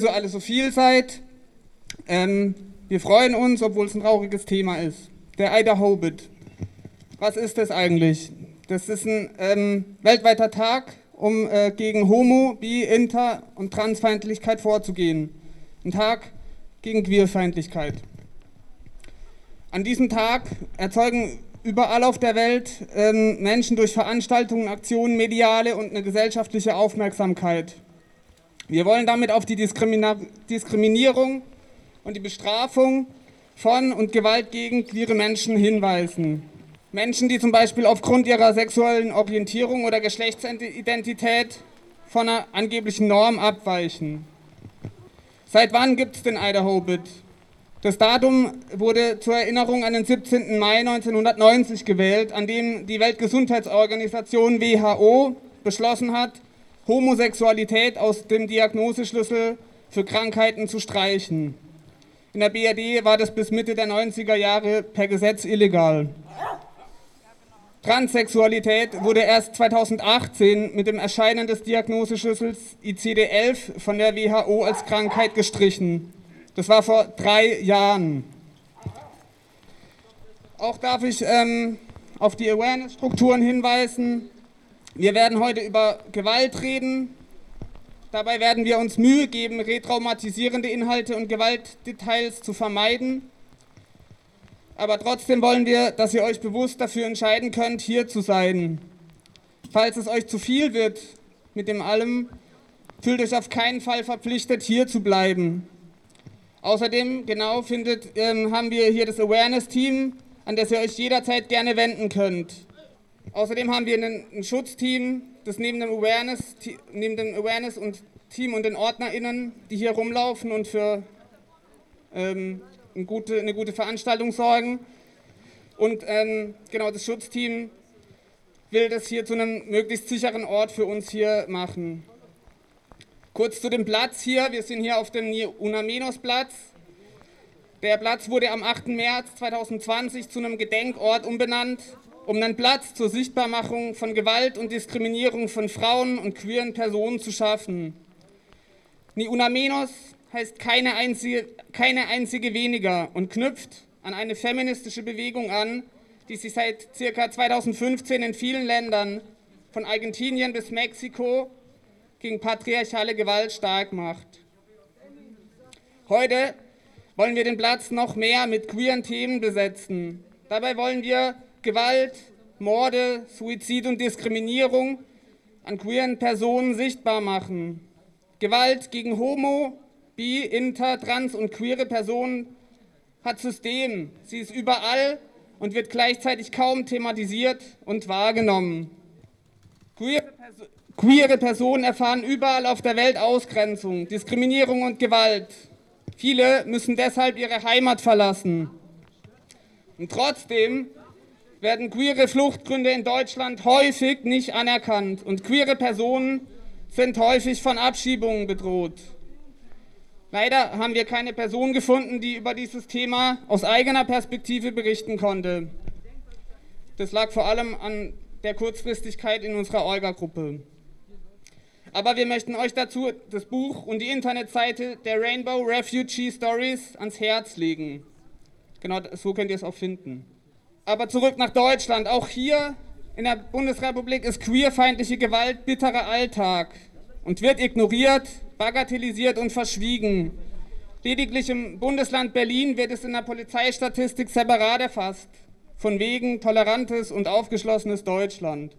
so alle so viel seid. Ähm, wir freuen uns, obwohl es ein trauriges Thema ist. Der Idaho Bit. Was ist das eigentlich? Das ist ein ähm, weltweiter Tag, um äh, gegen Homo-, Bi-, Inter- und Transfeindlichkeit vorzugehen. Ein Tag gegen Queerfeindlichkeit. An diesem Tag erzeugen überall auf der Welt ähm, Menschen durch Veranstaltungen, Aktionen, mediale und eine gesellschaftliche Aufmerksamkeit. Wir wollen damit auf die Diskrimina Diskriminierung und die Bestrafung von und Gewalt gegen queere Menschen hinweisen. Menschen, die zum Beispiel aufgrund ihrer sexuellen Orientierung oder Geschlechtsidentität von einer angeblichen Norm abweichen. Seit wann gibt es den Idaho Bit? Das Datum wurde zur Erinnerung an den 17. Mai 1990 gewählt, an dem die Weltgesundheitsorganisation WHO beschlossen hat, Homosexualität aus dem Diagnoseschlüssel für Krankheiten zu streichen. In der BRD war das bis Mitte der 90er Jahre per Gesetz illegal. Transsexualität wurde erst 2018 mit dem Erscheinen des Diagnoseschlüssels ICD-11 von der WHO als Krankheit gestrichen. Das war vor drei Jahren. Auch darf ich ähm, auf die Awareness-Strukturen hinweisen. Wir werden heute über Gewalt reden. Dabei werden wir uns Mühe geben, retraumatisierende Inhalte und Gewaltdetails zu vermeiden. Aber trotzdem wollen wir, dass ihr euch bewusst dafür entscheiden könnt, hier zu sein. Falls es euch zu viel wird mit dem allem, fühlt euch auf keinen Fall verpflichtet, hier zu bleiben. Außerdem, genau, findet, ähm, haben wir hier das Awareness-Team, an das ihr euch jederzeit gerne wenden könnt. Außerdem haben wir ein, Schutzteam, das neben dem Awareness, neben dem Awareness und Team und den OrdnerInnen, die hier rumlaufen und für ähm, eine, gute, eine gute Veranstaltung sorgen. Und ähm, genau das Schutzteam will das hier zu einem möglichst sicheren Ort für uns hier machen. Kurz zu dem Platz hier. Wir sind hier auf dem Unamenos-Platz. Der Platz wurde am 8. März 2020 zu einem Gedenkort umbenannt um einen Platz zur Sichtbarmachung von Gewalt und Diskriminierung von Frauen und queeren Personen zu schaffen. Ni una menos heißt keine einzige, keine einzige weniger und knüpft an eine feministische Bewegung an, die sich seit ca. 2015 in vielen Ländern, von Argentinien bis Mexiko, gegen patriarchale Gewalt stark macht. Heute wollen wir den Platz noch mehr mit queeren Themen besetzen. Dabei wollen wir Gewalt, Morde, Suizid und Diskriminierung an queeren Personen sichtbar machen. Gewalt gegen Homo, Bi, Inter, Trans und queere Personen hat System. Sie ist überall und wird gleichzeitig kaum thematisiert und wahrgenommen. Queere, Perso queere Personen erfahren überall auf der Welt Ausgrenzung, Diskriminierung und Gewalt. Viele müssen deshalb ihre Heimat verlassen. Und trotzdem werden queere Fluchtgründe in Deutschland häufig nicht anerkannt und queere Personen sind häufig von Abschiebungen bedroht. Leider haben wir keine Person gefunden, die über dieses Thema aus eigener Perspektive berichten konnte. Das lag vor allem an der Kurzfristigkeit in unserer Orga-Gruppe. Aber wir möchten euch dazu das Buch und die Internetseite der Rainbow Refugee Stories ans Herz legen. Genau so könnt ihr es auch finden. Aber zurück nach Deutschland. Auch hier in der Bundesrepublik ist queerfeindliche Gewalt bitterer Alltag und wird ignoriert, bagatellisiert und verschwiegen. Lediglich im Bundesland Berlin wird es in der Polizeistatistik separat erfasst. Von wegen tolerantes und aufgeschlossenes Deutschland.